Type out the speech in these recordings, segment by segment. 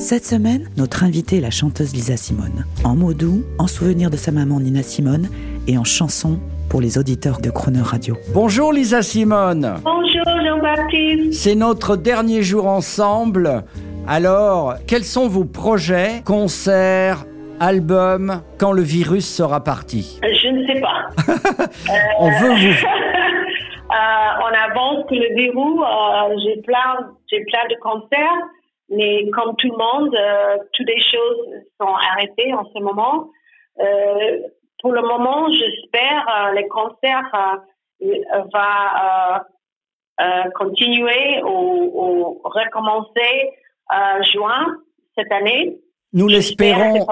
Cette semaine, notre invitée est la chanteuse Lisa Simone. En mots doux, en souvenir de sa maman Nina Simone et en chanson pour les auditeurs de Croner Radio. Bonjour Lisa Simone. Bonjour Jean-Baptiste. C'est notre dernier jour ensemble. Alors, quels sont vos projets, concerts, albums, quand le virus sera parti? Je ne sais pas. On veut vous... Euh, on avance que le verrou. euh, j'ai plein, j'ai plein de concerts, mais comme tout le monde, euh, toutes les choses sont arrêtées en ce moment. Euh, pour le moment, j'espère euh, les concerts euh, euh, va euh, continuer ou, ou recommencer juin cette année. Nous l'espérons.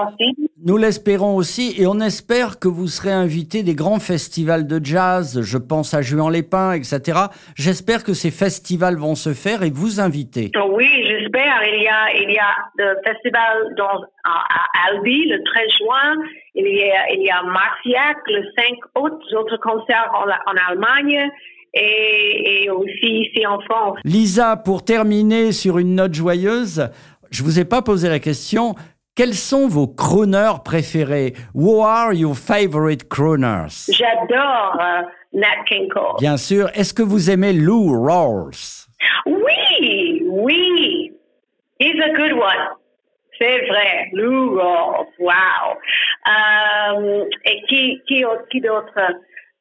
Nous l'espérons aussi et on espère que vous serez invité des grands festivals de jazz, je pense à Juan-les-Pins, etc. J'espère que ces festivals vont se faire et vous inviter. Oui, j'espère. Il y a, il y a le festival dans, à, à Albi le 13 juin. Il y a, il y a Marciac le 5 août, d'autres concerts en, en Allemagne et, et aussi ici en France. Lisa, pour terminer sur une note joyeuse, je vous ai pas posé la question. Quels sont vos crooners préférés? Who are your favorite crooners? J'adore euh, Nat King Cole. Bien sûr. Est-ce que vous aimez Lou Rawls? Oui, oui. He's a good one. C'est vrai. Lou Rawls. Wow. Euh, et qui, qui, qui d'autre?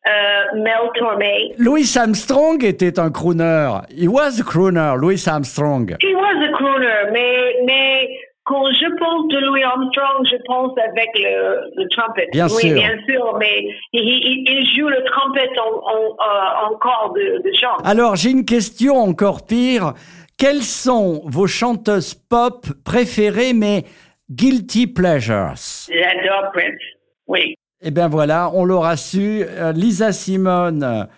Euh, Mel. Louis Armstrong était un crooner. He was a crooner, Louis Armstrong. He was a crooner, mais, mais quand je pense de Louis Armstrong, je pense avec le, le trumpet. Bien oui, sûr. bien sûr, mais il, il- il joue le trumpet en, en, euh, encore de, de chant. Alors, j'ai une question encore pire. Quelles sont vos chanteuses pop préférées, mais guilty pleasures? J'adore Prince. Oui. Eh bien voilà, on l'aura su. Euh, Lisa Simone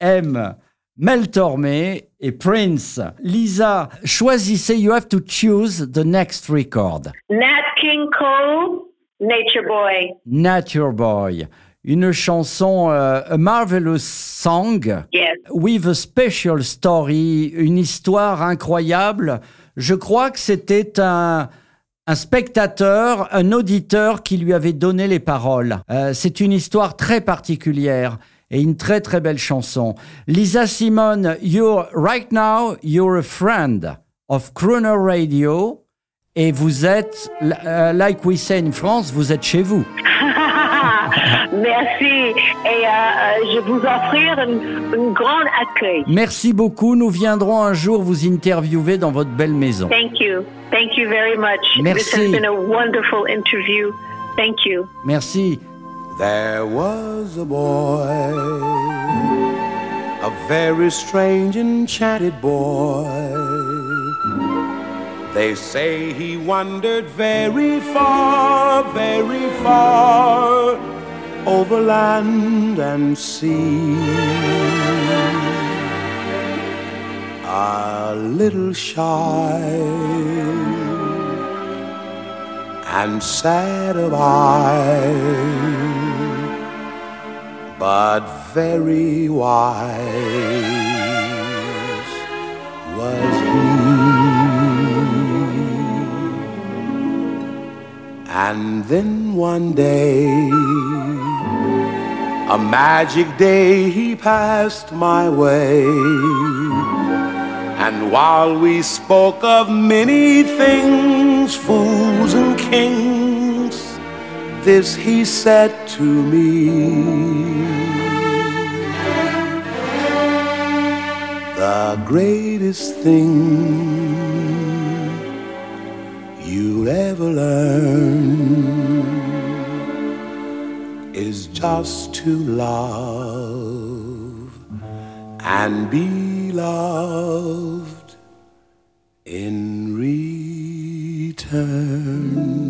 aime Mel Tormé et Prince. Lisa, choisissez, you have to choose the next record. Nat King Cole, Nature Boy. Nature Boy. Une chanson, euh, a marvelous song. Yes. with a special story, une histoire incroyable. Je crois que c'était un, un spectateur, un auditeur qui lui avait donné les paroles. Euh, c'est une histoire très particulière et une très très belle chanson. Lisa Simone, you're right now, you're a friend of Crooner Radio et vous êtes, euh, like we say in France, vous êtes chez vous. Merci. Et euh, euh, je vous offrir un, grand accueil. Merci beaucoup. Nous viendrons un jour vous interviewer dans votre belle maison. Thank you. Thank you very much. This Merci. has been a wonderful interview. Thank you. Merci. There was a boy, a very strange, enchanted boy. They say he wandered very far, very far over land and sea. A little shy and sad of eye, but very wise was he. And then one day, a magic day, he passed my way. And while we spoke of many things, fools and kings, this he said to me. The greatest thing you'll ever learn is just to love and be loved in return.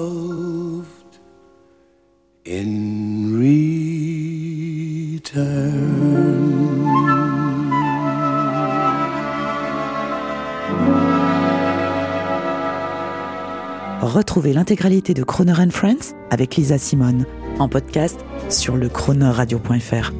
Retrouvez l'intégralité de Croner Friends avec Lisa Simone en podcast sur le chroneurradio.fr.